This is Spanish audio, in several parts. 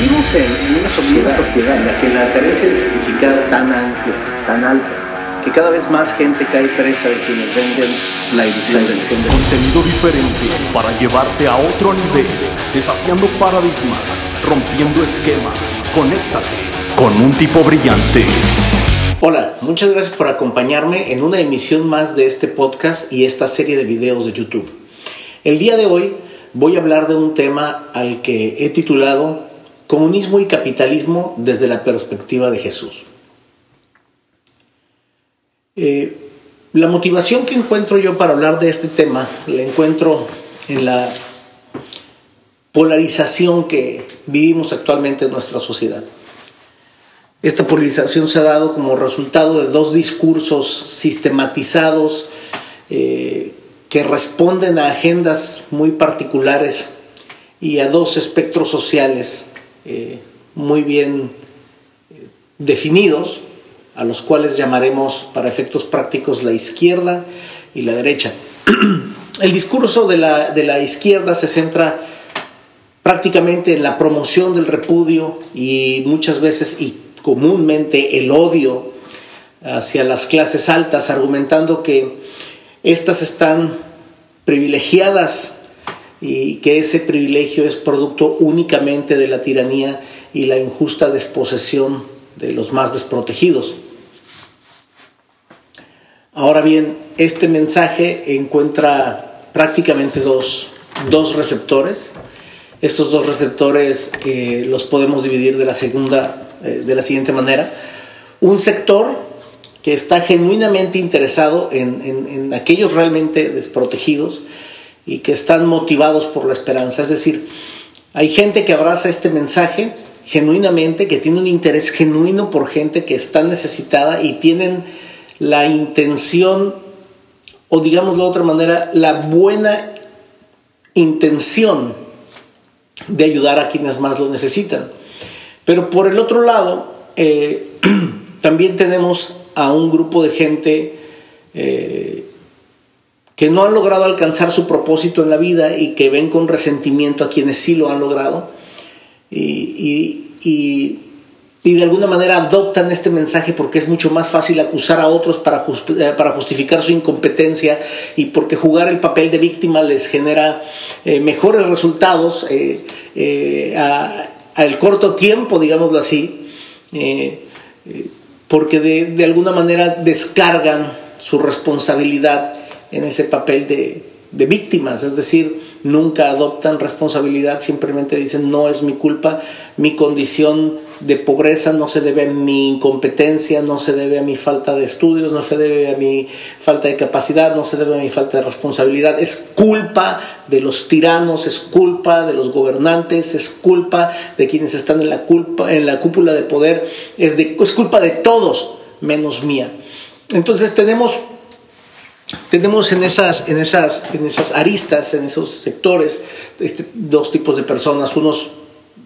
Vivimos en, una sociedad en la que la carencia de significado tan amplia, tan alta, que cada vez más gente cae presa de quienes venden la ilusión del éxito. Contenido diferente para llevarte a otro nivel, desafiando paradigmas, rompiendo esquemas. Conéctate con un tipo brillante. Hola, muchas gracias por acompañarme en una emisión más de este podcast y esta serie de videos de YouTube. El día de hoy voy a hablar de un tema al que he titulado Comunismo y capitalismo desde la perspectiva de Jesús. Eh, la motivación que encuentro yo para hablar de este tema la encuentro en la polarización que vivimos actualmente en nuestra sociedad. Esta polarización se ha dado como resultado de dos discursos sistematizados eh, que responden a agendas muy particulares y a dos espectros sociales eh, muy bien eh, definidos, a los cuales llamaremos para efectos prácticos la izquierda y la derecha. El discurso de la, de la izquierda se centra prácticamente en la promoción del repudio y muchas veces y comúnmente el odio hacia las clases altas, argumentando que éstas están privilegiadas y que ese privilegio es producto únicamente de la tiranía y la injusta desposesión de los más desprotegidos. Ahora bien, este mensaje encuentra prácticamente dos, receptores. Estos dos receptores eh, los podemos dividir de la, segunda, eh, de la siguiente manera. Un sector que está genuinamente interesado en aquellos realmente desprotegidos, y que están motivados por la esperanza. Es decir, hay gente que abraza este mensaje genuinamente, que tiene un interés genuino por gente que está necesitada y tienen la intención, o digamos de otra manera, la buena intención de ayudar a quienes más lo necesitan. Pero por el otro lado, eh, también tenemos a un grupo de gente eh, que no han logrado alcanzar su propósito en la vida y que ven con resentimiento a quienes sí lo han logrado y, de alguna manera adoptan este mensaje porque es mucho más fácil acusar a otros para, eh, para justificar su incompetencia y porque jugar el papel de víctima les genera eh, mejores resultados eh, al corto tiempo, digámoslo así, porque de, de alguna manera descargan su responsabilidad en ese papel de, de víctimas, es decir, nunca adoptan responsabilidad, simplemente dicen no es mi culpa, mi condición de pobreza no se debe a mi incompetencia, no se debe a mi falta de estudios, no se debe a mi falta de capacidad, no se debe a mi falta de responsabilidad, es culpa de los tiranos, es culpa de los gobernantes, es culpa de quienes están en la, culpa, en la cúpula de poder, es, de, es culpa de todos menos mía. Entonces tenemos tenemos en esas, en esas, en esas aristas, en esos sectores, este, dos tipos de personas, unos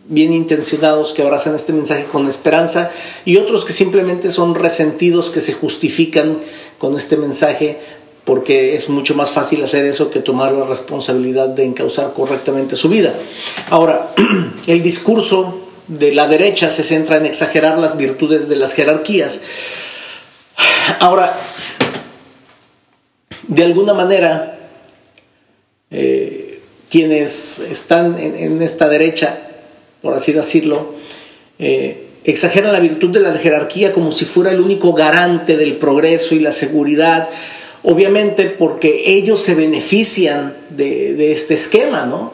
bien intencionados que abrazan este mensaje con esperanza y otros que simplemente son resentidos que se justifican con este mensaje porque es mucho más fácil hacer eso que tomar la responsabilidad de encauzar correctamente su vida. Ahora, el discurso de la derecha se centra en exagerar las virtudes de las jerarquías. Ahora, de alguna manera, eh, quienes están en, esta derecha, por así decirlo, eh, exageran la virtud de la jerarquía como si fuera el único garante del progreso y la seguridad, obviamente porque ellos se benefician de, este esquema, ¿no?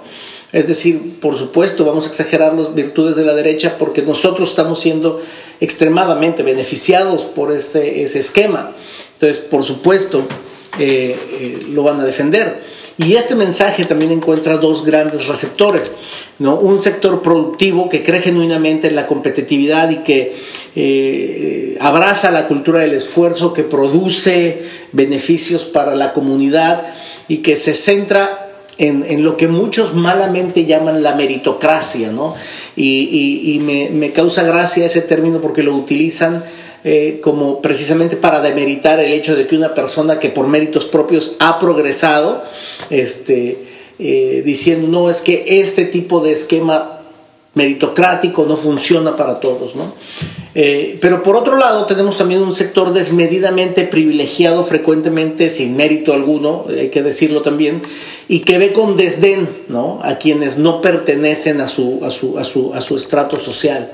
Es decir, por supuesto, vamos a exagerar las virtudes de la derecha porque nosotros estamos siendo extremadamente beneficiados por ese, ese esquema. Entonces, por supuesto, eh, eh, lo van a defender. Y este mensaje también encuentra dos grandes receptores, ¿no? Un sector productivo que cree genuinamente en la competitividad y que eh, abraza la cultura del esfuerzo, que produce beneficios para la comunidad y que se centra en, lo que muchos malamente llaman la meritocracia, ¿no? Y, me, me, causa gracia ese término porque lo utilizan eh, como precisamente para demeritar el hecho de que una persona que por méritos propios ha progresado, este, eh, diciendo, no, es que este tipo de esquema meritocrático, no funciona para todos. ¿no? Eh, pero por otro lado tenemos también un sector desmedidamente privilegiado, frecuentemente sin mérito alguno, hay que decirlo también, y que ve con desdén ¿no? a quienes no pertenecen a su, a su, a su, a su estrato social.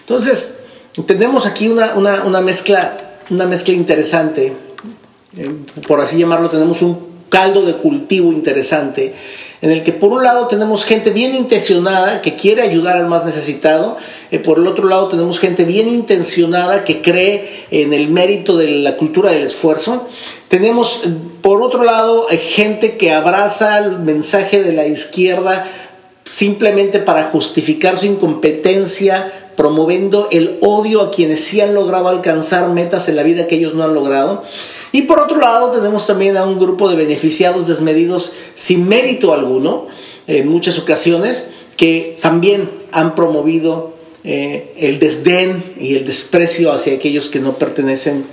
Entonces, tenemos aquí una, una, una mezcla, una mezcla interesante, eh, por así llamarlo, tenemos un caldo de cultivo interesante en el que por un lado tenemos gente bien intencionada que quiere ayudar al más necesitado, eh, por el otro lado tenemos gente bien intencionada que cree en el mérito de la cultura del esfuerzo, tenemos eh, por otro lado eh, gente que abraza el mensaje de la izquierda simplemente para justificar su incompetencia, promoviendo el odio a quienes sí han logrado alcanzar metas en la vida que ellos no han logrado. Y por otro lado tenemos también a un grupo de beneficiados desmedidos sin mérito alguno, en muchas ocasiones, que también han promovido eh, el desdén y el desprecio hacia aquellos que no pertenecen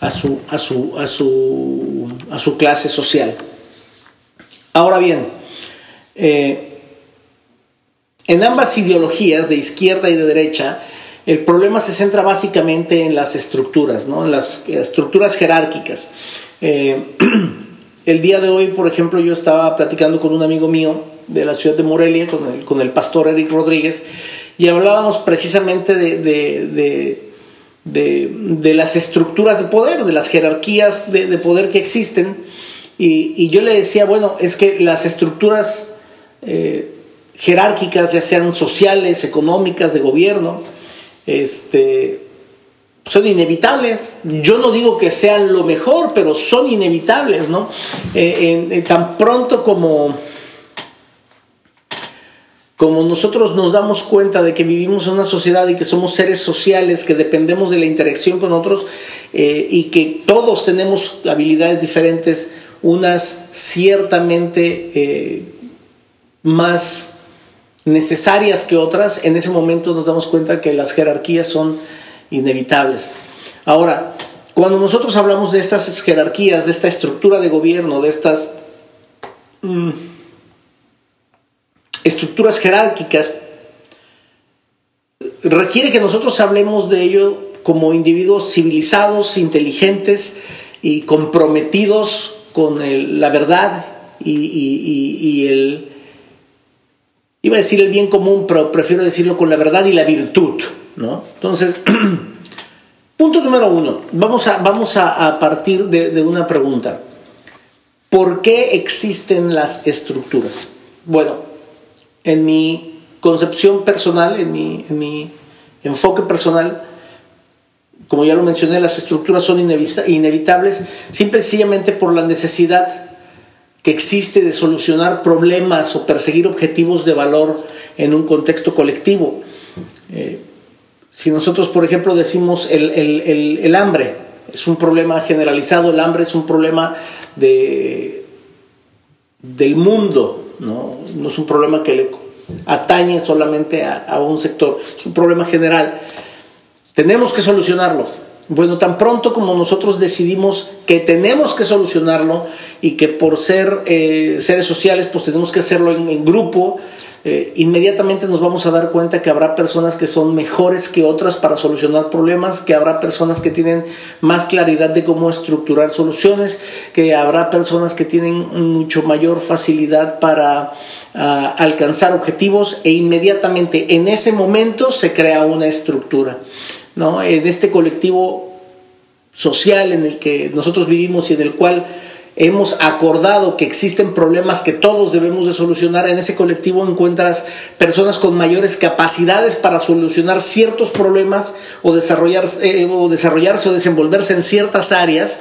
a su, a su, a su, a su clase social. Ahora bien, eh, en ambas ideologías, de izquierda y de derecha, el problema se centra básicamente en las estructuras, ¿no? en las estructuras jerárquicas. Eh, el día de hoy, por ejemplo, yo estaba platicando con un amigo mío de la ciudad de Morelia, con el, con el pastor Eric Rodríguez, y hablábamos precisamente de, de, las estructuras de poder, de las jerarquías de, poder que existen. Y, yo le decía, bueno, es que las estructuras eh, jerárquicas, ya sean sociales, económicas, de gobierno, este, son inevitables. Yo no digo que sean lo mejor, pero son inevitables, ¿no? Eh, tan pronto como, como nosotros nos damos cuenta de que vivimos en una sociedad y que somos seres sociales, que dependemos de la interacción con otros eh, y que todos tenemos habilidades diferentes, unas ciertamente eh, más necesarias que otras, en ese momento nos damos cuenta que las jerarquías son inevitables. Ahora, cuando nosotros hablamos de estas jerarquías, de esta estructura de gobierno, de estas mm, estructuras jerárquicas, requiere que nosotros hablemos de ello como individuos civilizados, inteligentes y comprometidos con la verdad y el iba a decir el bien común, pero prefiero decirlo con la verdad y la virtud, ¿no? Entonces, punto número uno, vamos a, vamos a, partir de, una pregunta. ¿Por qué existen las estructuras? Bueno, en mi concepción personal, en mi, en mi enfoque personal, como ya lo mencioné, las estructuras son inevitables, simple y sencillamente por la necesidad que existe de solucionar problemas o perseguir objetivos de valor en un contexto colectivo. Eh, si nosotros, por ejemplo, decimos el, hambre, es un problema generalizado, el hambre es un problema de, del mundo, ¿no? no es un problema que le atañe solamente a, a un sector, es un problema general. Tenemos que solucionarlo. Bueno, tan pronto como nosotros decidimos que tenemos que solucionarlo y que por ser eh, seres sociales pues tenemos que hacerlo en, grupo, eh, inmediatamente nos vamos a dar cuenta que habrá personas que son mejores que otras para solucionar problemas, que habrá personas que tienen más claridad de cómo estructurar soluciones, que habrá personas que tienen mucho mayor facilidad para ah, alcanzar objetivos e inmediatamente en ese momento se crea una estructura. ¿No? En este colectivo social en el que nosotros vivimos y en el cual hemos acordado que existen problemas que todos debemos de solucionar, en ese colectivo encuentras personas con mayores capacidades para solucionar ciertos problemas o desarrollarse, eh, o, desarrollarse o desenvolverse en ciertas áreas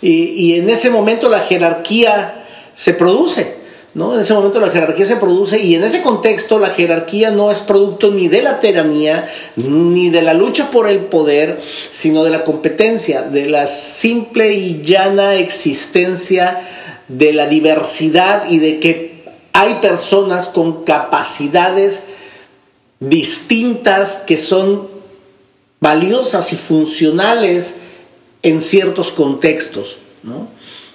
y en ese momento la jerarquía se produce. En ese momento la jerarquía se produce y en ese contexto la jerarquía no es producto ni de la tiranía, ni de la lucha por el poder, sino de la competencia, de la simple y llana existencia de la diversidad y de que hay personas con capacidades distintas que son valiosas y funcionales en ciertos contextos.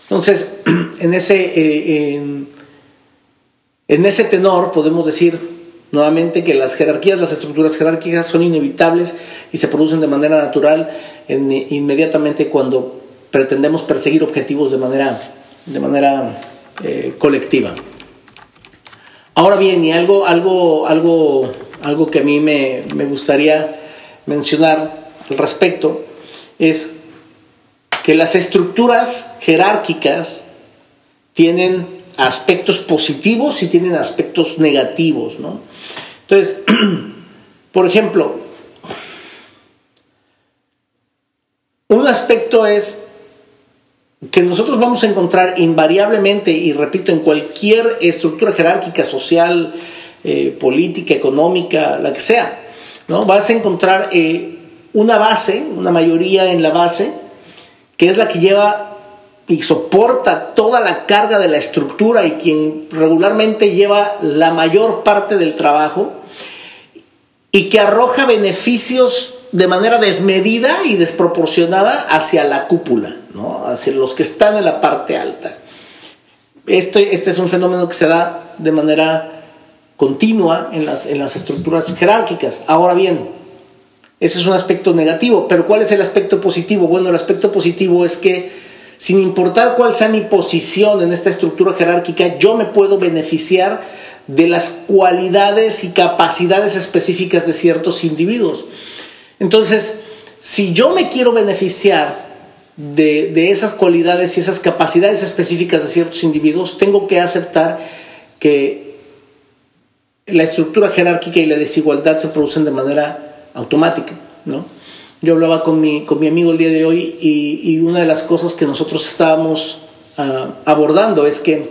Entonces, en ese... Eh, ese tenor podemos decir, nuevamente que las jerarquías, las estructuras jerárquicas son inevitables y se producen de manera natural inmediatamente cuando pretendemos perseguir objetivos de manera, de manera eh, colectiva. Ahora bien, y algo, algo, algo, algo que a mí me, me gustaría mencionar al respecto es que las estructuras jerárquicas tienen aspectos positivos y tienen aspectos negativos, ¿no? Entonces, por ejemplo, un aspecto es que nosotros vamos a encontrar invariablemente, y repito, en cualquier estructura jerárquica, social, eh, política, económica, la que sea, ¿no? vas a encontrar eh, una base, una mayoría en la base, que es la que lleva y soporta toda la carga de la estructura y quien regularmente lleva la mayor parte del trabajo y que arroja beneficios de manera desmedida y desproporcionada hacia la cúpula, ¿no? hacia los que están en la parte alta. Este, este es un fenómeno que se da de manera continua en las, en las estructuras jerárquicas. Ahora bien, ese es un aspecto negativo, pero ¿cuál es el aspecto positivo? Bueno, el aspecto positivo es que sin importar cuál sea mi posición en esta estructura jerárquica, yo me puedo beneficiar de las cualidades y capacidades específicas de ciertos individuos. Entonces, si yo me quiero beneficiar de, esas cualidades y esas capacidades específicas de ciertos individuos, tengo que aceptar que la estructura jerárquica y la desigualdad se producen de manera automática, ¿no? Yo hablaba con mi, con mi amigo el día de hoy y, una de las cosas que nosotros estábamos ah, abordando es que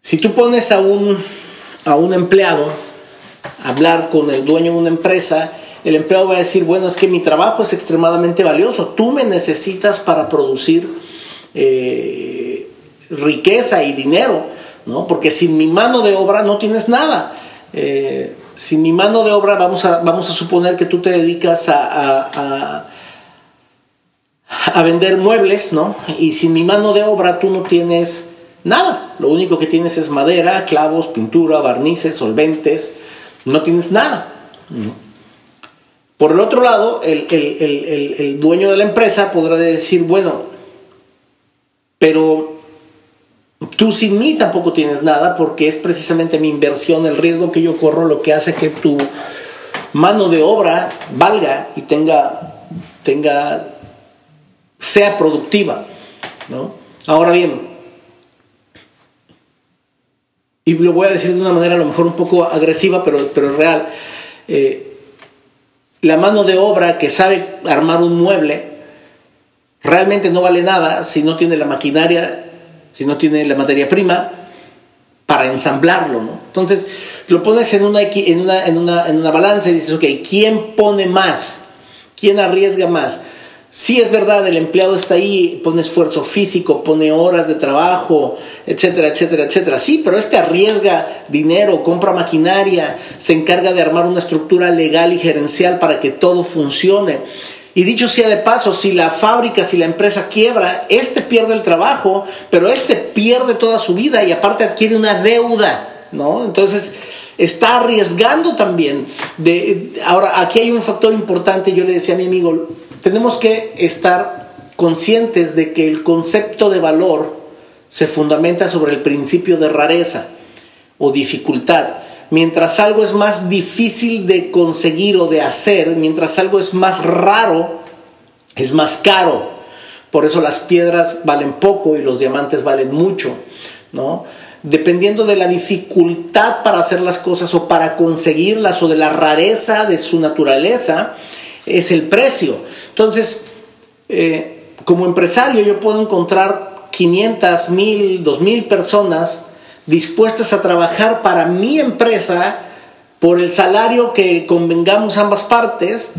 si tú pones a un, a un empleado a hablar con el dueño de una empresa, el empleado va a decir, bueno, es que mi trabajo es extremadamente valioso, tú me necesitas para producir eh, riqueza y dinero, ¿no? porque sin mi mano de obra no tienes nada. Eh, sin mi mano de obra, vamos a, vamos a suponer que tú te dedicas a, a, vender muebles, ¿no? Y sin mi mano de obra tú no tienes nada. Lo único que tienes es madera, clavos, pintura, barnices, solventes. No tienes nada. Por el otro lado, el, el dueño de la empresa podrá decir, bueno, pero Tú sin mí tampoco tienes nada porque es precisamente mi inversión, el riesgo que yo corro lo que hace que tu mano de obra valga y tenga, tenga sea productiva. ¿no? Ahora bien, y lo voy a decir de una manera a lo mejor un poco agresiva, pero, pero es real. Eh, la mano de obra que sabe armar un mueble realmente no vale nada si no tiene la maquinaria si no tiene la materia prima para ensamblarlo, ¿no? Entonces lo pones en una, en una, en una, en una balanza y dices, ok, ¿quién pone más? ¿Quién arriesga más? Sí es verdad, el empleado está ahí, pone esfuerzo físico, pone horas de trabajo, etcétera, etcétera, etcétera. Sí, pero este arriesga dinero, compra maquinaria, se encarga de armar una estructura legal y gerencial para que todo funcione. Y dicho sea de paso, si la fábrica, si la empresa quiebra, este pierde el trabajo, pero este pierde toda su vida y aparte adquiere una deuda, ¿no? Entonces está arriesgando también. De, ahora, aquí hay un factor importante, yo le decía a mi amigo, tenemos que estar conscientes de que el concepto de valor se fundamenta sobre el principio de rareza o dificultad. Mientras algo es más difícil de conseguir o de hacer, mientras algo es más raro, es más caro. Por eso las piedras valen poco y los diamantes valen mucho, ¿no? Dependiendo de la dificultad para hacer las cosas o para conseguirlas o de la rareza de su naturaleza, es el precio. Entonces, eh, como empresario yo puedo encontrar 500, 1000, 2000 personas dispuestas a trabajar para mi empresa por el salario que convengamos ambas partes,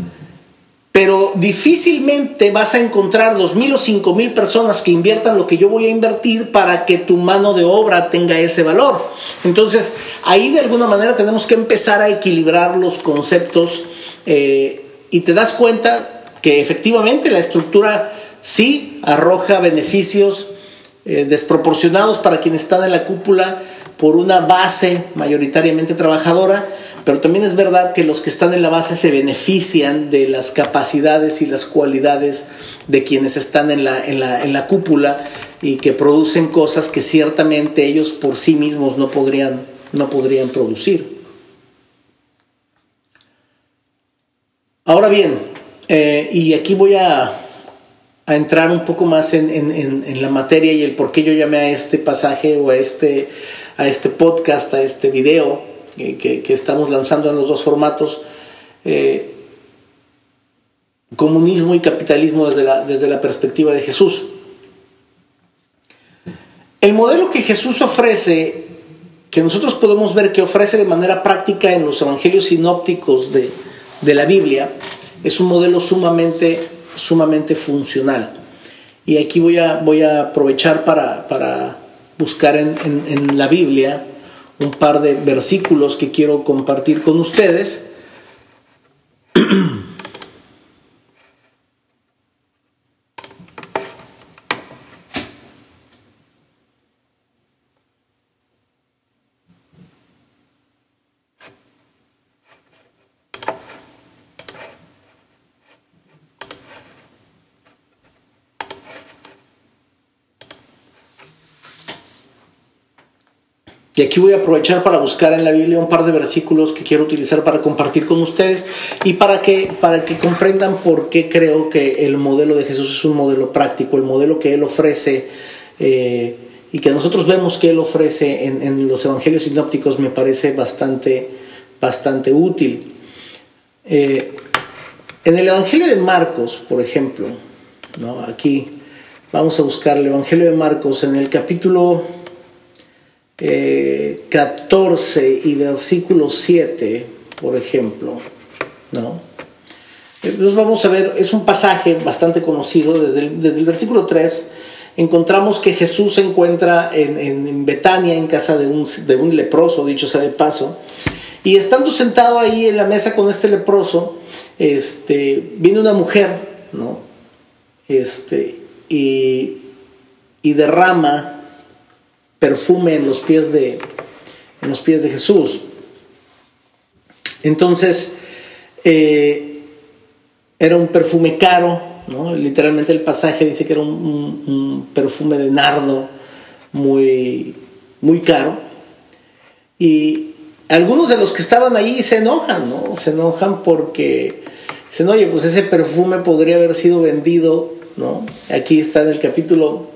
pero difícilmente vas a encontrar dos mil o cinco mil personas que inviertan lo que yo voy a invertir para que tu mano de obra tenga ese valor. Entonces, ahí de alguna manera tenemos que empezar a equilibrar los conceptos eh, y te das cuenta que efectivamente la estructura sí arroja beneficios eh, desproporcionados para quienes están en la cúpula, por una base mayoritariamente trabajadora, pero también es verdad que los que están en la base se benefician de las capacidades y las cualidades de quienes están en la, en la, en la cúpula y que producen cosas que ciertamente ellos por sí mismos no podrían, no podrían producir. Ahora bien, eh, y aquí voy a, a, entrar un poco más en, en, en, la materia y el por qué yo llamé a este pasaje o a este, a este podcast, a este video que, estamos lanzando en los dos formatos, eh, comunismo y capitalismo desde la, desde la perspectiva de Jesús. El modelo que Jesús ofrece, que nosotros podemos ver que ofrece de manera práctica en los evangelios sinópticos de, de la Biblia, es un modelo sumamente, sumamente funcional. Y aquí voy a, voy a aprovechar para, para buscar en, en, en la Biblia un par de versículos que quiero compartir con ustedes. aquí voy a aprovechar para buscar en la Biblia un par de versículos que quiero utilizar para compartir con ustedes y para que, para que comprendan por qué creo que el modelo de Jesús es un modelo práctico, el modelo que Él ofrece eh, y que nosotros vemos que Él ofrece en, los evangelios sinópticos me parece bastante, bastante útil. Eh, en el Evangelio de Marcos, por ejemplo, ¿no? aquí vamos a buscar el Evangelio de Marcos en el capítulo 14 eh, y versículo 7, por ejemplo, ¿no? Entonces vamos a ver, es un pasaje bastante conocido, desde el, desde el versículo 3 encontramos que Jesús se encuentra en, en, Betania, en casa de un, de un, leproso, dicho sea de paso, y estando sentado ahí en la mesa con este leproso, este, viene una mujer, ¿no? Este, y, y derrama perfume en los pies de, en los pies de Jesús. Entonces, eh, era un perfume caro, ¿no? literalmente el pasaje dice que era un, perfume de nardo muy, muy caro. Y algunos de los que estaban ahí se enojan, ¿no? Se enojan porque dicen, oye, pues ese perfume podría haber sido vendido, ¿no? Aquí está en el capítulo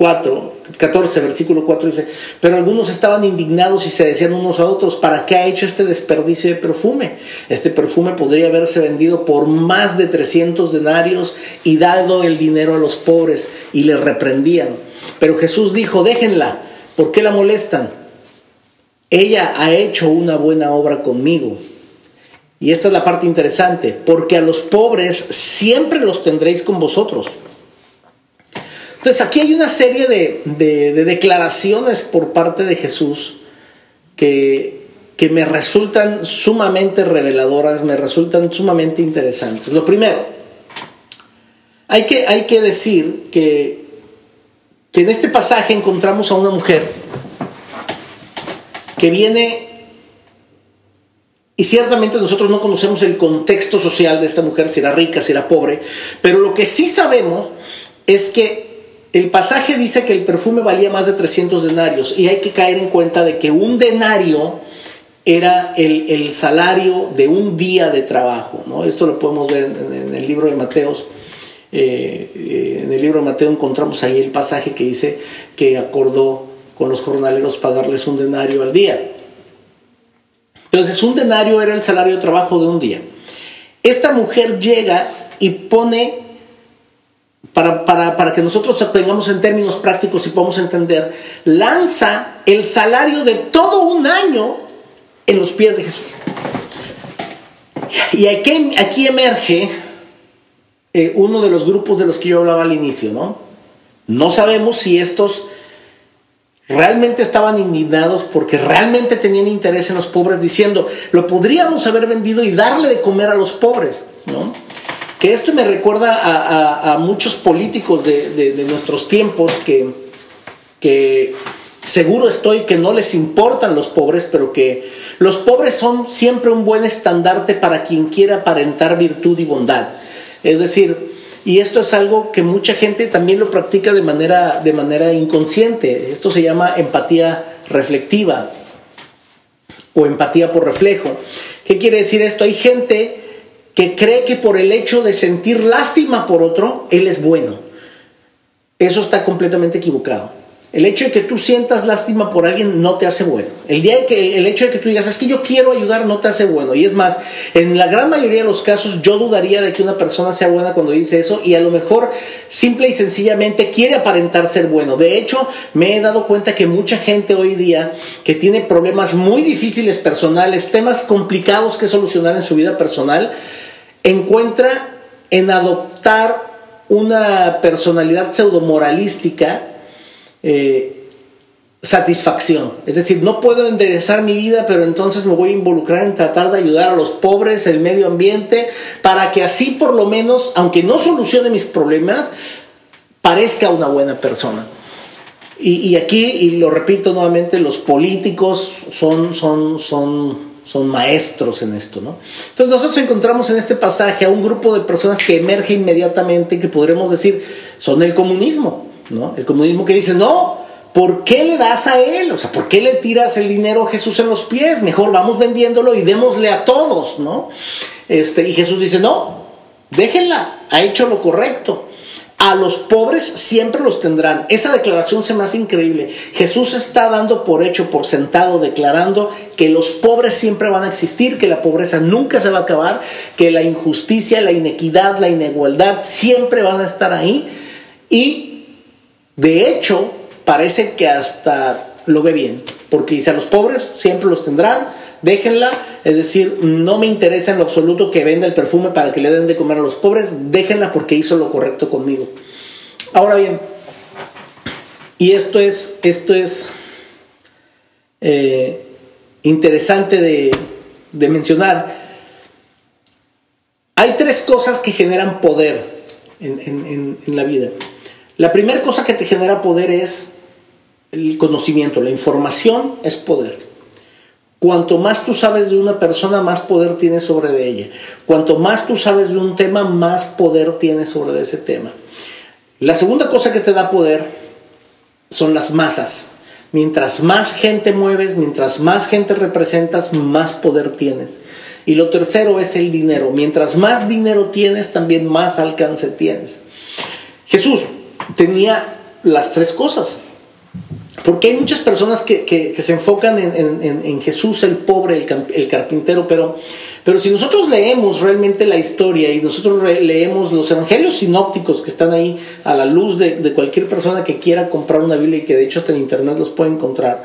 4, 14, versículo 4 dice, pero algunos estaban indignados y se decían unos a otros, ¿para qué ha hecho este desperdicio de perfume? Este perfume podría haberse vendido por más de 300 denarios y dado el dinero a los pobres y le reprendían. Pero Jesús dijo, déjenla, ¿por qué la molestan? Ella ha hecho una buena obra conmigo. Y esta es la parte interesante, porque a los pobres siempre los tendréis con vosotros entonces aquí hay una serie de, declaraciones por parte de Jesús que, que me resultan sumamente reveladoras, me resultan sumamente interesantes. Lo primero, hay que, hay que decir que, que en este pasaje encontramos a una mujer que viene y ciertamente nosotros no conocemos el contexto social de esta mujer, si era rica, si era pobre, pero lo que sí sabemos es que el pasaje dice que el perfume valía más de 300 denarios y hay que caer en cuenta de que un denario era el, salario de un día de trabajo. ¿no? Esto lo podemos ver en, el libro de Mateos. Eh, eh, en el libro de Mateo encontramos ahí el pasaje que dice que acordó con los jornaleros pagarles un denario al día. Entonces un denario era el salario de trabajo de un día. Esta mujer llega y pone para, que nosotros tengamos en términos prácticos y podamos entender, lanza el salario de todo un año en los pies de Jesús. Y aquí, aquí emerge eh, uno de los grupos de los que yo hablaba al inicio, ¿no? No sabemos si estos realmente estaban indignados porque realmente tenían interés en los pobres, diciendo, lo podríamos haber vendido y darle de comer a los pobres, ¿no? Que esto me recuerda a, muchos políticos de, nuestros tiempos que, que Seguro estoy que no les importan los pobres, pero que los pobres son siempre un buen estandarte para quien quiera aparentar virtud y bondad. Es decir, y esto es algo que mucha gente también lo practica de manera, de manera inconsciente. Esto se llama empatía reflectiva o empatía por reflejo. ¿Qué quiere decir esto? Hay gente que cree que por el hecho de sentir lástima por otro, él es bueno. Eso está completamente equivocado. El hecho de que tú sientas lástima por alguien no te hace bueno. El, día que, el hecho de que tú digas, es que yo quiero ayudar, no te hace bueno. Y es más, en la gran mayoría de los casos yo dudaría de que una persona sea buena cuando dice eso y a lo mejor simple y sencillamente quiere aparentar ser bueno. De hecho, me he dado cuenta que mucha gente hoy día que tiene problemas muy difíciles personales, temas complicados que solucionar en su vida personal, encuentra en adoptar una personalidad pseudomoralística eh, satisfacción. Es decir, no puedo enderezar mi vida, pero entonces me voy a involucrar en tratar de ayudar a los pobres, el medio ambiente, para que así por lo menos, aunque no solucione mis problemas, parezca una buena persona. Y, aquí, y lo repito nuevamente, los políticos son, son, son, son maestros en esto, ¿no? Entonces nosotros encontramos en este pasaje a un grupo de personas que emerge inmediatamente, que podremos decir, son el comunismo. El comunismo que dice, no, ¿por qué le das a él? O sea, ¿por qué le tiras el dinero a Jesús en los pies? Mejor vamos vendiéndolo y démosle a todos, ¿no? Este, y Jesús dice, no, déjenla, ha hecho lo correcto. A los pobres siempre los tendrán. Esa declaración se me hace increíble. Jesús está dando por hecho, por sentado, declarando que los pobres siempre van a existir, que la pobreza nunca se va a acabar, que la injusticia, la inequidad, la inigualdad siempre van a estar ahí. Y de hecho, parece que hasta lo ve bien, porque dice a los pobres siempre los tendrán, déjenla, es decir, no me interesa en lo absoluto que venda el perfume para que le den de comer a los pobres, déjenla porque hizo lo correcto conmigo. Ahora bien, y esto es, esto es eh, interesante de, mencionar, hay tres cosas que generan poder en la vida. La primera cosa que te genera poder es el conocimiento, la información es poder. Cuanto más tú sabes de una persona, más poder tienes sobre de ella. Cuanto más tú sabes de un tema, más poder tienes sobre ese tema. La segunda cosa que te da poder son las masas. Mientras más gente mueves, mientras más gente representas, más poder tienes. Y lo tercero es el dinero. Mientras más dinero tienes, también más alcance tienes. Jesús, tenía las tres cosas. Porque hay muchas personas que, se enfocan en, Jesús el pobre, el, carpintero, pero, pero si nosotros leemos realmente la historia y nosotros leemos los evangelios sinópticos que están ahí a la luz de, de, cualquier persona que quiera comprar una Biblia y que de hecho hasta en internet los puede encontrar,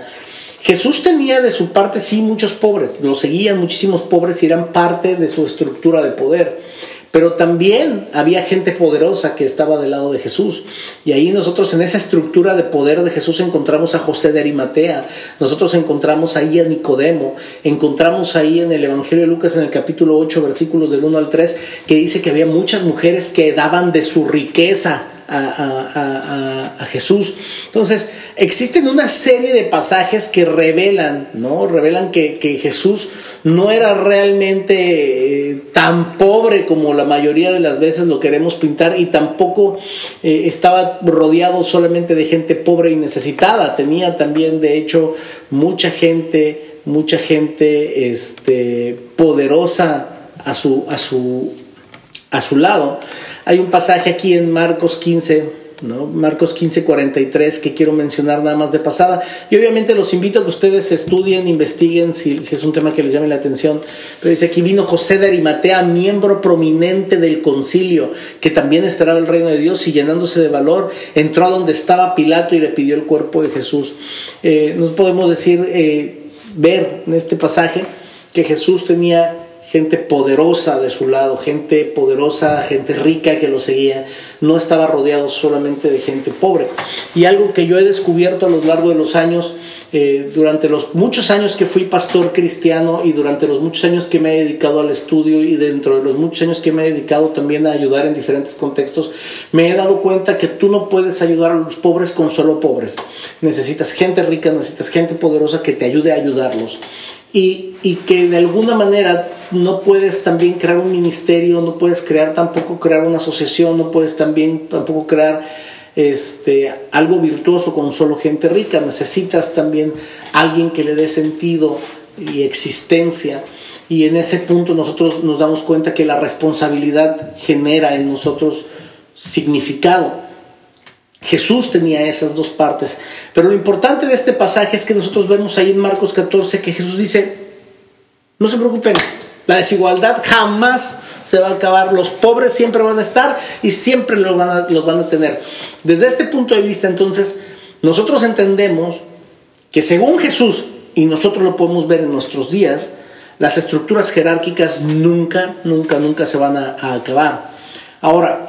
Jesús tenía de su parte sí muchos pobres, lo seguían muchísimos pobres y eran parte de su estructura de poder. Pero también había gente poderosa que estaba del lado de Jesús. Y ahí nosotros en esa estructura de poder de Jesús encontramos a José de Arimatea, nosotros encontramos ahí a Nicodemo, encontramos ahí en el Evangelio de Lucas en el capítulo 8 versículos del 1 al 3 que dice que había muchas mujeres que daban de su riqueza a, Jesús. Entonces, existen una serie de pasajes que revelan, ¿no? Revelan que, Jesús no era realmente eh, tan pobre como la mayoría de las veces lo queremos pintar y tampoco eh, estaba rodeado solamente de gente pobre y necesitada. Tenía también, de hecho, mucha gente, mucha gente este, poderosa a su, a su, a su lado. Hay un pasaje aquí en Marcos 15, ¿no? Marcos 15, 43 que quiero mencionar nada más de pasada. Y obviamente los invito a que ustedes estudien, investiguen si, si es un tema que les llame la atención. Pero dice aquí vino José de Arimatea, miembro prominente del concilio, que también esperaba el reino de Dios y llenándose de valor, entró a donde estaba Pilato y le pidió el cuerpo de Jesús. Eh, nos podemos decir, eh, ver en este pasaje que Jesús tenía gente poderosa de su lado, gente poderosa, gente rica que lo seguía, no estaba rodeado solamente de gente pobre. Y algo que yo he descubierto a lo largo de los años, eh, durante los muchos años que fui pastor cristiano y durante los muchos años que me he dedicado al estudio y dentro de los muchos años que me he dedicado también a ayudar en diferentes contextos, me he dado cuenta que tú no puedes ayudar a los pobres con solo pobres. Necesitas gente rica, necesitas gente poderosa que te ayude a ayudarlos y, que de alguna manera no puedes también crear un ministerio, no puedes crear tampoco crear una asociación, no puedes también tampoco crear este, algo virtuoso con solo gente rica, necesitas también alguien que le dé sentido y existencia. Y en ese punto nosotros nos damos cuenta que la responsabilidad genera en nosotros significado. Jesús tenía esas dos partes. Pero lo importante de este pasaje es que nosotros vemos ahí en Marcos 14 que Jesús dice, no se preocupen, la desigualdad jamás se va a acabar, los pobres siempre van a estar y siempre los van a, los van a tener. Desde este punto de vista, entonces, nosotros entendemos que según Jesús, y nosotros lo podemos ver en nuestros días, las estructuras jerárquicas nunca, nunca, nunca se van a, a acabar. Ahora,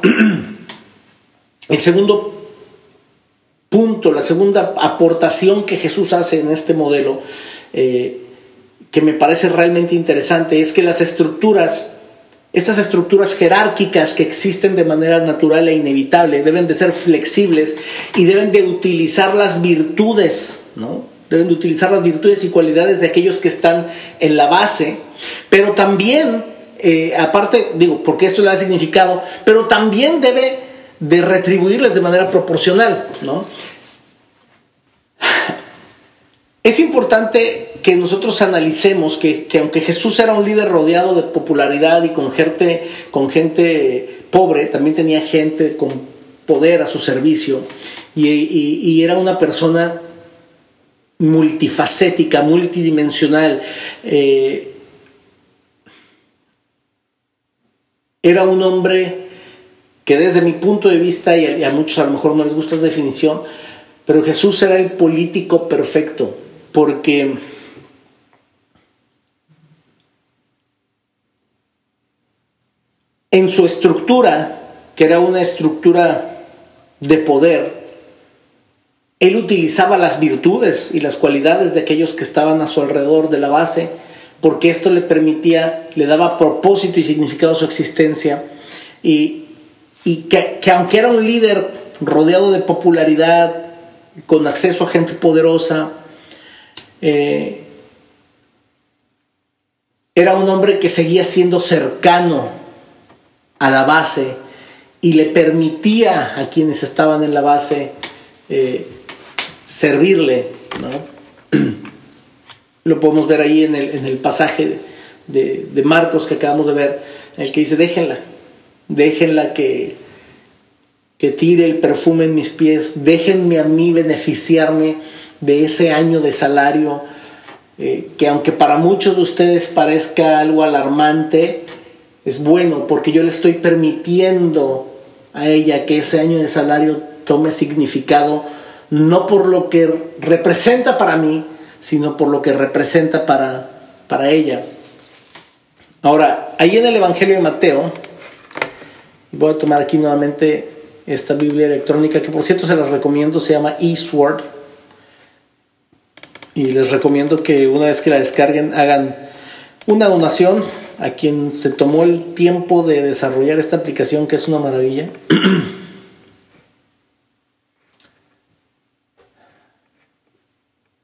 el segundo punto, la segunda aportación que Jesús hace en este modelo, eh, que me parece realmente interesante, es que las estructuras, estas estructuras jerárquicas que existen de manera natural e inevitable, deben de ser flexibles y deben de utilizar las virtudes, ¿no? Deben de utilizar las virtudes y cualidades de aquellos que están en la base, pero también, eh, aparte, digo, porque esto le da significado, pero también debe de retribuirles de manera proporcional, ¿no? Es importante que nosotros analicemos que, aunque Jesús era un líder rodeado de popularidad y con gente, con gente pobre, también tenía gente con poder a su servicio y, era una persona multifacética, multidimensional. Eh, era un hombre que desde mi punto de vista, y a, muchos a lo mejor no les gusta esa definición, pero Jesús era el político perfecto, porque en su estructura, que era una estructura de poder, él utilizaba las virtudes y las cualidades de aquellos que estaban a su alrededor de la base, porque esto le permitía, le daba propósito y significado a su existencia. Y, y que, aunque era un líder rodeado de popularidad, con acceso a gente poderosa, eh, era un hombre que seguía siendo cercano a la base y le permitía a quienes estaban en la base eh, servirle. Lo podemos ver ahí en el, pasaje de, de Marcos que acabamos de ver, en el que dice, déjenla, déjenla que, que tire el perfume en mis pies, déjenme a mí beneficiarme de ese año de salario, eh, que aunque para muchos de ustedes parezca algo alarmante, es bueno porque yo le estoy permitiendo a ella que ese año de salario tome significado, no por lo que representa para mí, sino por lo que representa para, para ella. Ahora, ahí en el Evangelio de Mateo, Voy a tomar aquí nuevamente esta Biblia electrónica que por cierto se las recomiendo, se llama eSword. Y les recomiendo que una vez que la descarguen hagan una donación a quien se tomó el tiempo de desarrollar esta aplicación que es una maravilla.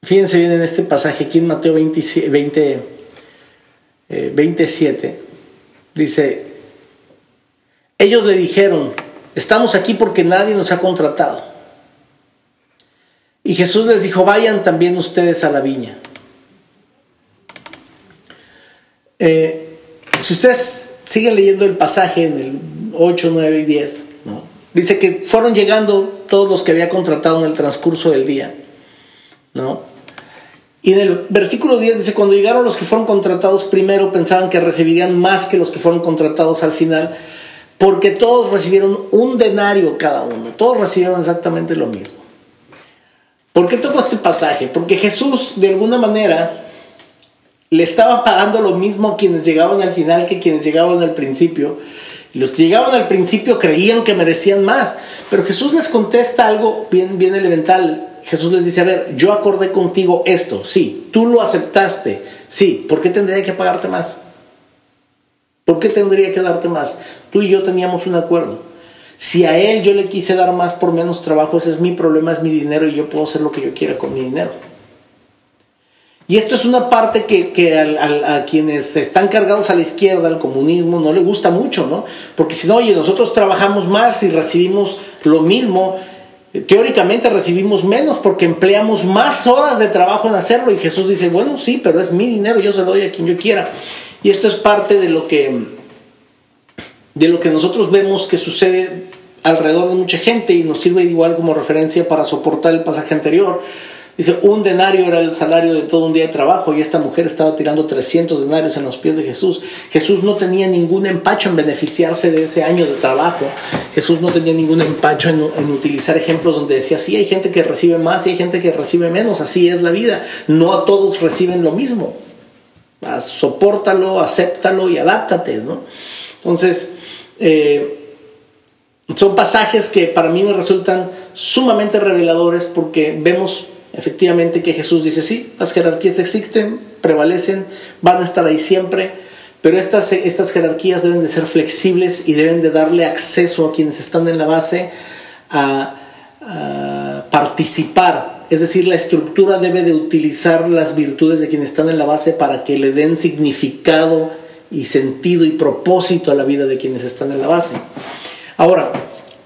Fíjense bien en este pasaje aquí en Mateo 20, 20 27. Dice, ellos le dijeron, estamos aquí porque nadie nos ha contratado. Y Jesús les dijo, vayan también ustedes a la viña. Eh, si ustedes siguen leyendo el pasaje en el 8, 9 y 10, dice que fueron llegando todos los que había contratado en el transcurso del día. ¿no? Y en el versículo 10 dice, cuando llegaron los que fueron contratados primero pensaban que recibirían más que los que fueron contratados al final porque todos recibieron un denario cada uno, todos recibieron exactamente lo mismo. ¿Por qué toco este pasaje? Porque Jesús de alguna manera le estaba pagando lo mismo a quienes llegaban al final que quienes llegaban al principio. Los que llegaban al principio creían que merecían más. Pero Jesús les contesta algo bien, bien elemental. Jesús les dice, a ver, yo acordé contigo esto, sí, tú lo aceptaste, sí, ¿por qué tendría que pagarte más? ¿Por qué tendría que darte más? Tú y yo teníamos un acuerdo. Si a él yo le quise dar más por menos trabajo, ese es mi problema, es mi dinero y yo puedo hacer lo que yo quiera con mi dinero. Y esto es una parte que, a, quienes están cargados a la izquierda, al comunismo, no le gusta mucho, ¿no? Porque si no, oye, nosotros trabajamos más y recibimos lo mismo, teóricamente recibimos menos porque empleamos más horas de trabajo en hacerlo y Jesús dice, bueno, sí, pero es mi dinero, yo se lo doy a quien yo quiera. Y esto es parte de lo que, de lo que nosotros vemos que sucede alrededor de mucha gente y nos sirve igual como referencia para soportar el pasaje anterior. Dice, un denario era el salario de todo un día de trabajo y esta mujer estaba tirando 300 denarios en los pies de Jesús. Jesús no tenía ningún empacho en beneficiarse de ese año de trabajo. Jesús no tenía ningún empacho en, en utilizar ejemplos donde decía, sí, hay gente que recibe más y hay gente que recibe menos. Así es la vida. No a todos reciben lo mismo. Sopórtalo, acéptalo y adáptate, ¿no? Entonces, eh, son pasajes que para mí me resultan sumamente reveladores porque vemos efectivamente que Jesús dice, sí, las jerarquías existen, prevalecen, van a estar ahí siempre, pero estas, estas jerarquías deben de ser flexibles y deben de darle acceso a quienes están en la base a participar es decir, la estructura debe de utilizar las virtudes de quienes están en la base para que le den significado y sentido y propósito a la vida de quienes están en la base. Ahora,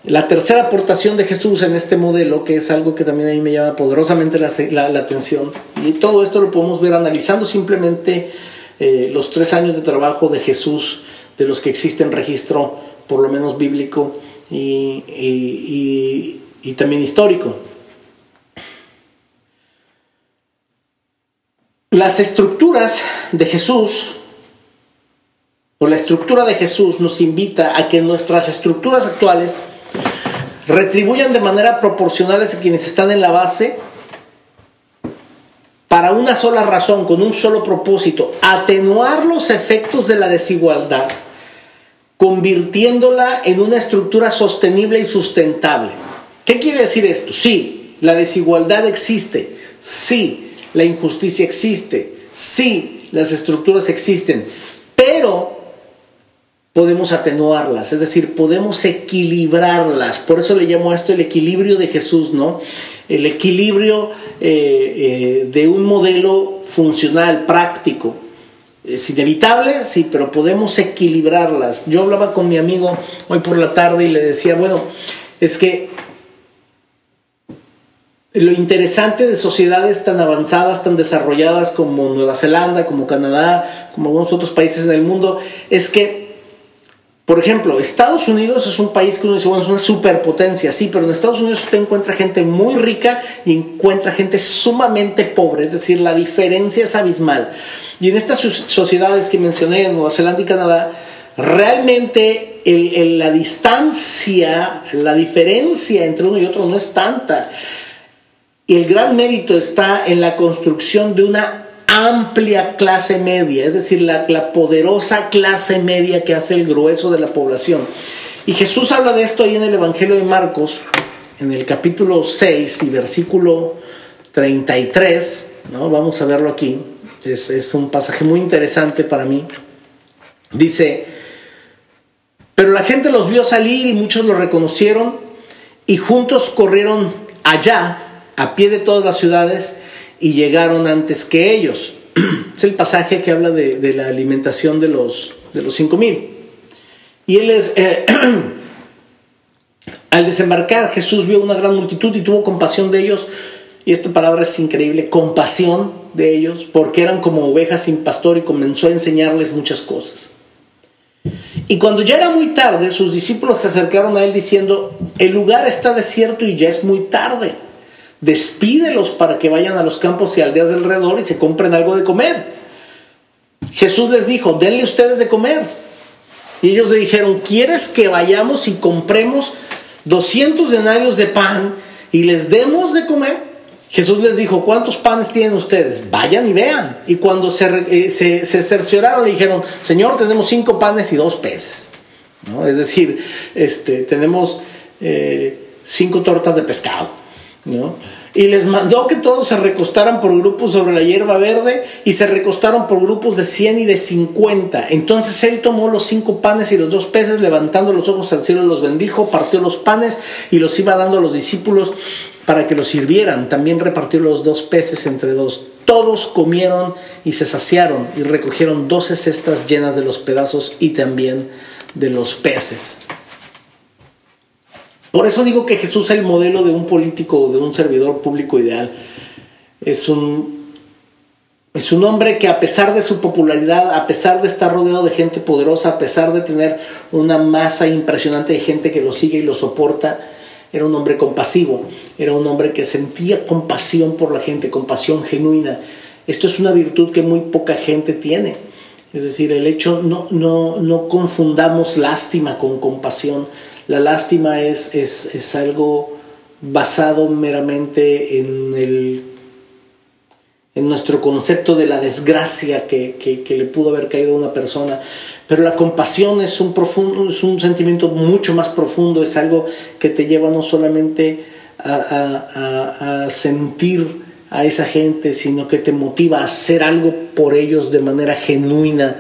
la tercera aportación de Jesús en este modelo, que es algo que también a mí me llama poderosamente la, atención, y todo esto lo podemos ver analizando simplemente eh, los tres años de trabajo de Jesús, de los que existen registro, por lo menos bíblico y, y también histórico. Las estructuras de Jesús, o la estructura de Jesús nos invita a que nuestras estructuras actuales retribuyan de manera proporcional a quienes están en la base para una sola razón, con un solo propósito, atenuar los efectos de la desigualdad, convirtiéndola en una estructura sostenible y sustentable. ¿Qué quiere decir esto? Sí, la desigualdad existe, sí, la injusticia existe, sí, las estructuras existen, pero podemos atenuarlas, es decir, podemos equilibrarlas. Por eso le llamo a esto el equilibrio de Jesús, ¿no? El equilibrio eh, eh, de un modelo funcional, práctico. Es inevitable, sí, pero podemos equilibrarlas. Yo hablaba con mi amigo hoy por la tarde y le decía, bueno, es que lo interesante de sociedades tan avanzadas, tan desarrolladas como Nueva Zelanda, como Canadá, como algunos otros países en el mundo, es que, por ejemplo, Estados Unidos es un país que uno dice, bueno, es una superpotencia, sí, pero en Estados Unidos usted encuentra gente muy rica y encuentra gente sumamente pobre, es decir, la diferencia es abismal. Y en estas sociedades que mencioné, Nueva Zelanda y Canadá, realmente la distancia, la diferencia entre uno y otro no es tanta. Y el gran mérito está en la construcción de una amplia clase media, es decir, la, poderosa clase media que hace el grueso de la población. Y Jesús habla de esto ahí en el Evangelio de Marcos, en el capítulo 6 y versículo 33, ¿no? vamos a verlo aquí, es, es un pasaje muy interesante para mí. Dice, pero la gente los vio salir y muchos los reconocieron y juntos corrieron allá a pie de todas las ciudades y llegaron antes que ellos. Es el pasaje que habla de, la alimentación de los, de los cinco mil. Y él es, eh, al desembarcar, Jesús vio una gran multitud y tuvo compasión de ellos. Y esta palabra es increíble, compasión de ellos, porque eran como ovejas sin pastor y comenzó a enseñarles muchas cosas. Y cuando ya era muy tarde, sus discípulos se acercaron a él diciendo, el lugar está desierto y ya es muy tarde despídelos para que vayan a los campos y aldeas del alrededor y se compren algo de comer. Jesús les dijo, denle ustedes de comer. Y ellos le dijeron, ¿quieres que vayamos y compremos 200 denarios de pan y les demos de comer? Jesús les dijo, ¿cuántos panes tienen ustedes? Vayan y vean. Y cuando se, eh, se, cercioraron, le dijeron, Señor, tenemos cinco panes y dos peces. ¿No? Es decir, este, tenemos eh, cinco tortas de pescado. ¿No? y les mandó que todos se recostaran por grupos sobre la hierba verde y se recostaron por grupos de 100 y de 50. Entonces él tomó los cinco panes y los dos peces, levantando los ojos al cielo los bendijo, partió los panes y los iba dando a los discípulos para que los sirvieran. También repartió los dos peces entre dos. Todos comieron y se saciaron y recogieron doce cestas llenas de los pedazos y también de los peces. Por eso digo que Jesús es el modelo de un político de un servidor público ideal. Es un, es un hombre que a pesar de su popularidad, a pesar de estar rodeado de gente poderosa, a pesar de tener una masa impresionante de gente que lo sigue y lo soporta, era un hombre compasivo, era un hombre que sentía compasión por la gente, compasión genuina. Esto es una virtud que muy poca gente tiene. Es decir, el hecho, no, no, no confundamos lástima con compasión. La lástima es, es, algo basado meramente en, el, en nuestro concepto de la desgracia que, le pudo haber caído a una persona. Pero la compasión es un, profundo, es un sentimiento mucho más profundo, es algo que te lleva no solamente a, a sentir a esa gente, sino que te motiva a hacer algo por ellos de manera genuina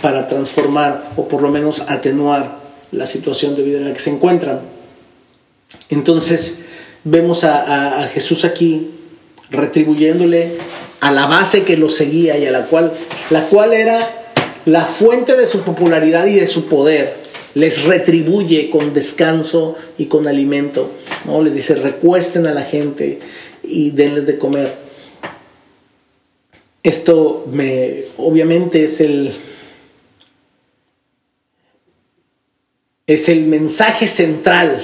para transformar o por lo menos atenuar la situación de vida en la que se encuentran. Entonces vemos a, Jesús aquí retribuyéndole a la base que lo seguía y a la cual, la cual era la fuente de su popularidad y de su poder, les retribuye con descanso y con alimento. ¿no? Les dice, recuesten a la gente y denles de comer. Esto me, obviamente es el, es el mensaje central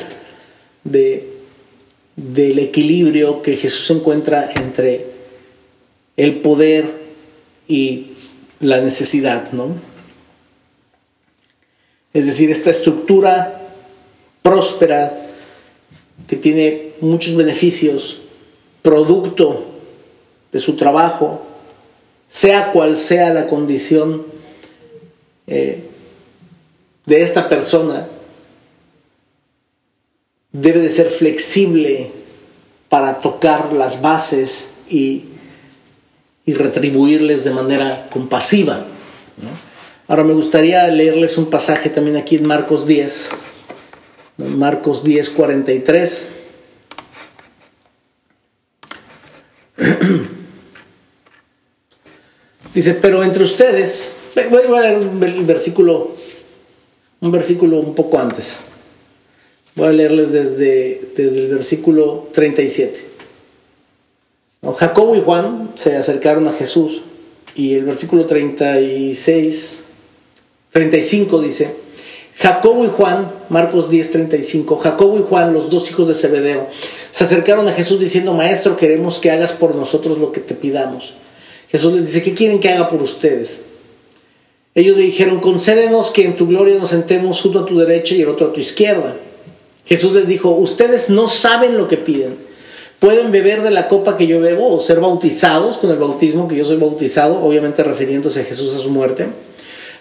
de, del equilibrio que Jesús encuentra entre el poder y la necesidad, ¿no? Es decir, esta estructura próspera que tiene muchos beneficios, producto de su trabajo, sea cual sea la condición eh, de esta persona, debe de ser flexible para tocar las bases y, retribuirles de manera compasiva. Ahora me gustaría leerles un pasaje también aquí en Marcos 10, Marcos 10, 43. Dice, pero entre ustedes, voy a leer un versículo, un versículo un poco antes. Voy a leerles desde, desde el versículo 37. Jacobo y Juan se acercaron a Jesús y el versículo 36, 35 dice, Jacobo y Juan, Marcos 10, 35, Jacobo y Juan, los dos hijos de Zebedeo, se acercaron a Jesús diciendo, Maestro, queremos que hagas por nosotros lo que te pidamos. Jesús les dice, ¿qué quieren que haga por ustedes? Ellos le dijeron, concédenos que en tu gloria nos sentemos uno a tu derecha y el otro a tu izquierda. Jesús les dijo, ustedes no saben lo que piden. Pueden beber de la copa que yo bebo o ser bautizados con el bautismo que yo soy bautizado, obviamente refiriéndose a Jesús a su muerte.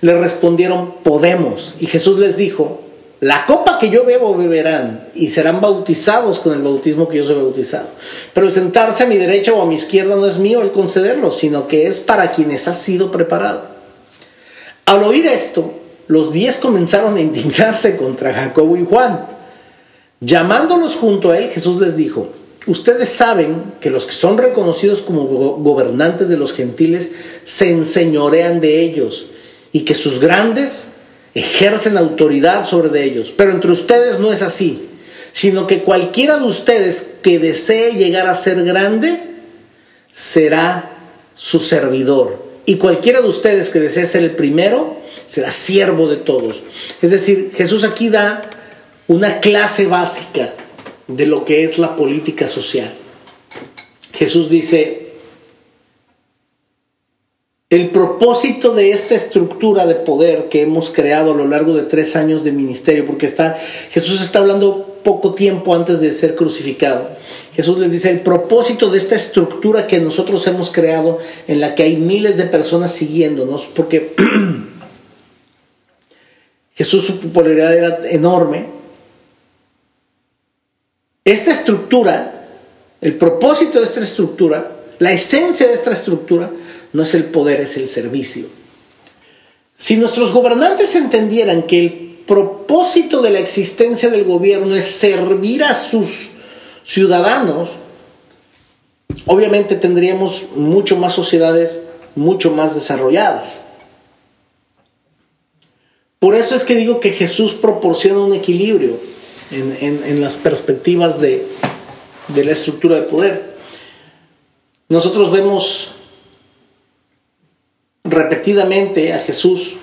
Le respondieron, podemos. Y Jesús les dijo, la copa que yo bebo beberán y serán bautizados con el bautismo que yo soy bautizado. Pero el sentarse a mi derecha o a mi izquierda no es mío el concederlo, sino que es para quienes ha sido preparado. Al oír esto, los diez comenzaron a indignarse contra Jacobo y Juan. Llamándolos junto a él, Jesús les dijo, ustedes saben que los que son reconocidos como gobernantes de los gentiles se enseñorean de ellos y que sus grandes ejercen autoridad sobre ellos. Pero entre ustedes no es así, sino que cualquiera de ustedes que desee llegar a ser grande será su servidor. Y cualquiera de ustedes que desee ser el primero será siervo de todos. Es decir, Jesús aquí da una clase básica de lo que es la política social. Jesús dice, el propósito de esta estructura de poder que hemos creado a lo largo de tres años de ministerio, porque está, Jesús está hablando poco tiempo antes de ser crucificado. Jesús les dice, el propósito de esta estructura que nosotros hemos creado, en la que hay miles de personas siguiéndonos, porque Jesús su popularidad era enorme, esta estructura, el propósito de esta estructura, la esencia de esta estructura, no es el poder, es el servicio. Si nuestros gobernantes entendieran que el propósito de la existencia del gobierno es servir a sus ciudadanos, obviamente tendríamos mucho más sociedades mucho más desarrolladas. Por eso es que digo que Jesús proporciona un equilibrio en, las perspectivas de, de la estructura de poder. Nosotros vemos repetidamente a Jesús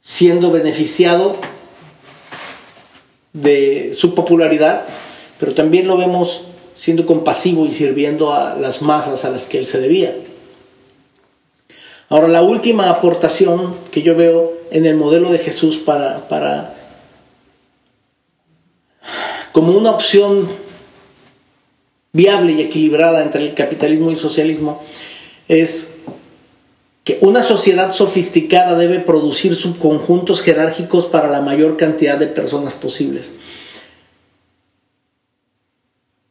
siendo beneficiado de su popularidad, pero también lo vemos siendo compasivo y sirviendo a las masas a las que él se debía. Ahora, la última aportación que yo veo en el modelo de Jesús para, para como una opción viable y equilibrada entre el capitalismo y el socialismo es que una sociedad sofisticada debe producir subconjuntos jerárquicos para la mayor cantidad de personas posibles.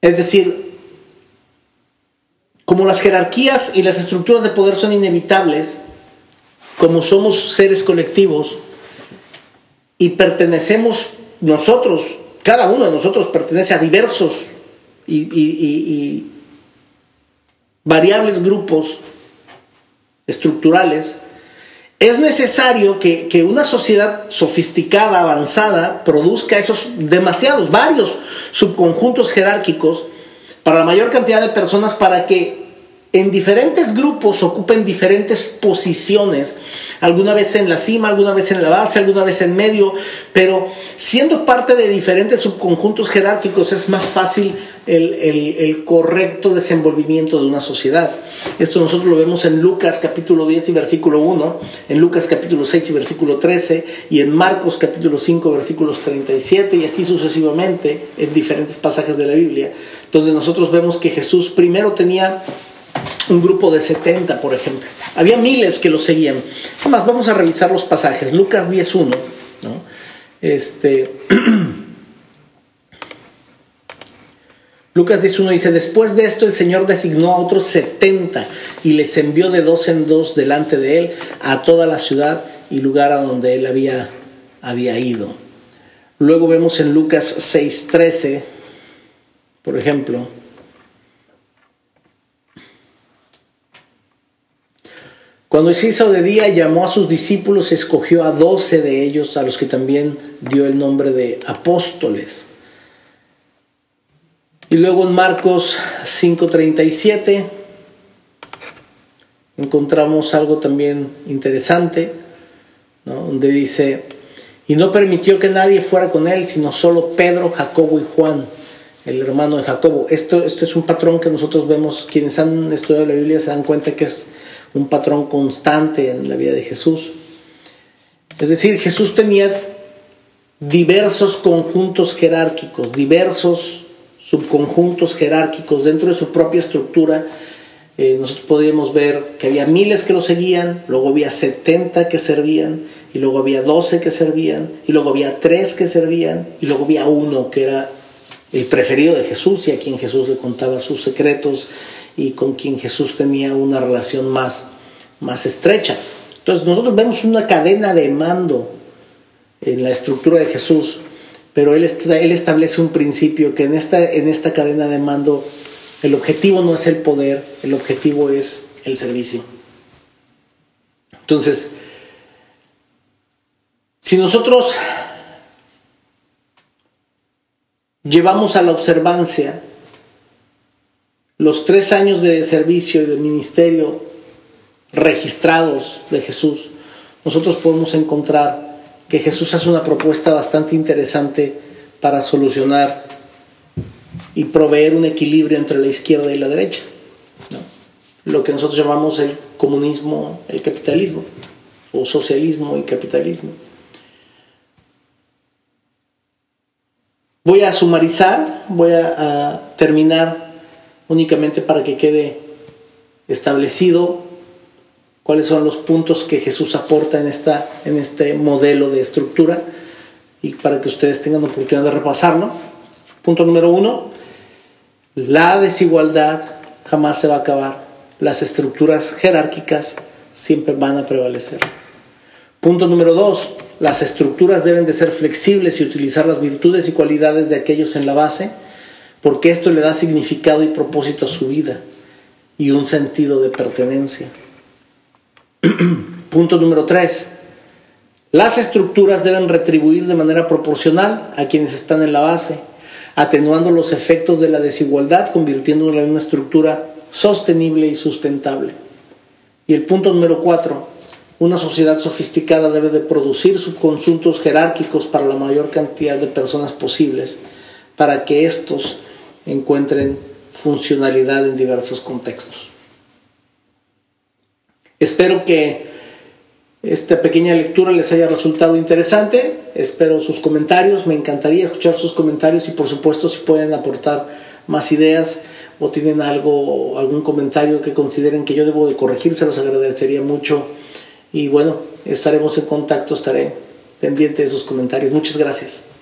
Es decir, como las jerarquías y las estructuras de poder son inevitables, como somos seres colectivos y pertenecemos nosotros, cada uno de nosotros pertenece a diversos y, variables grupos estructurales, es necesario que, una sociedad sofisticada, avanzada, produzca esos demasiados, varios subconjuntos jerárquicos para la mayor cantidad de personas para que en diferentes grupos ocupen diferentes posiciones, alguna vez en la cima, alguna vez en la base, alguna vez en medio, pero siendo parte de diferentes subconjuntos jerárquicos es más fácil el, correcto desenvolvimiento de una sociedad. Esto nosotros lo vemos en Lucas capítulo 10 y versículo 1, en Lucas capítulo 6 y versículo 13, y en Marcos capítulo 5 versículos 37 y así sucesivamente en diferentes pasajes de la Biblia, donde nosotros vemos que Jesús primero tenía un grupo de 70, por ejemplo. Había miles que lo seguían. Además, vamos a revisar los pasajes. Lucas 10.1. ¿no? Este, Lucas 10.1 dice, después de esto el Señor designó a otros 70 y les envió de dos en dos delante de él a toda la ciudad y lugar a donde él había, había ido. Luego vemos en Lucas 6.13, por ejemplo, Cuando se hizo de día, llamó a sus discípulos, escogió a doce de ellos, a los que también dio el nombre de apóstoles. Y luego en Marcos 5:37 encontramos algo también interesante, donde dice, y no permitió que nadie fuera con él, sino solo Pedro, Jacobo y Juan, el hermano de Jacobo. Esto, esto es un patrón que nosotros vemos, quienes han estudiado la Biblia se dan cuenta que es un patrón constante en la vida de Jesús. Es decir, Jesús tenía diversos conjuntos jerárquicos, diversos subconjuntos jerárquicos dentro de su propia estructura. Eh, nosotros podríamos ver que había miles que lo seguían, luego había 70 que servían, y luego había 12 que servían, y luego había 3 que servían, y luego había uno que era el preferido de Jesús y a quien Jesús le contaba sus secretos y con quien Jesús tenía una relación más, más estrecha. Entonces nosotros vemos una cadena de mando en la estructura de Jesús, pero él, él establece un principio que en esta, en esta cadena de mando el objetivo no es el poder, el objetivo es el servicio. Entonces, si nosotros llevamos a la observancia los tres años de servicio y de ministerio registrados de Jesús, nosotros podemos encontrar que Jesús hace una propuesta bastante interesante para solucionar y proveer un equilibrio entre la izquierda y la derecha. Lo que nosotros llamamos el comunismo, el capitalismo, o socialismo y capitalismo. Voy a sumarizar, voy a, terminar únicamente para que quede establecido cuáles son los puntos que Jesús aporta en, esta, en este modelo de estructura y para que ustedes tengan oportunidad de repasarlo. Punto número uno, la desigualdad jamás se va a acabar. Las estructuras jerárquicas siempre van a prevalecer. Punto número dos, las estructuras deben de ser flexibles y utilizar las virtudes y cualidades de aquellos en la base, porque esto le da significado y propósito a su vida y un sentido de pertenencia. Punto número tres, las estructuras deben retribuir de manera proporcional a quienes están en la base, atenuando los efectos de la desigualdad, convirtiéndola en una estructura sostenible y sustentable. Y el punto número cuatro, una sociedad sofisticada debe de producir subconjuntos jerárquicos para la mayor cantidad de personas posibles, para que estos encuentren funcionalidad en diversos contextos. Espero que esta pequeña lectura les haya resultado interesante. Espero sus comentarios. Me encantaría escuchar sus comentarios y por supuesto si pueden aportar más ideas o tienen algo, algún comentario que consideren que yo debo de corregir, se los agradecería mucho. Y bueno, estaremos en contacto, estaré pendiente de sus comentarios. Muchas gracias.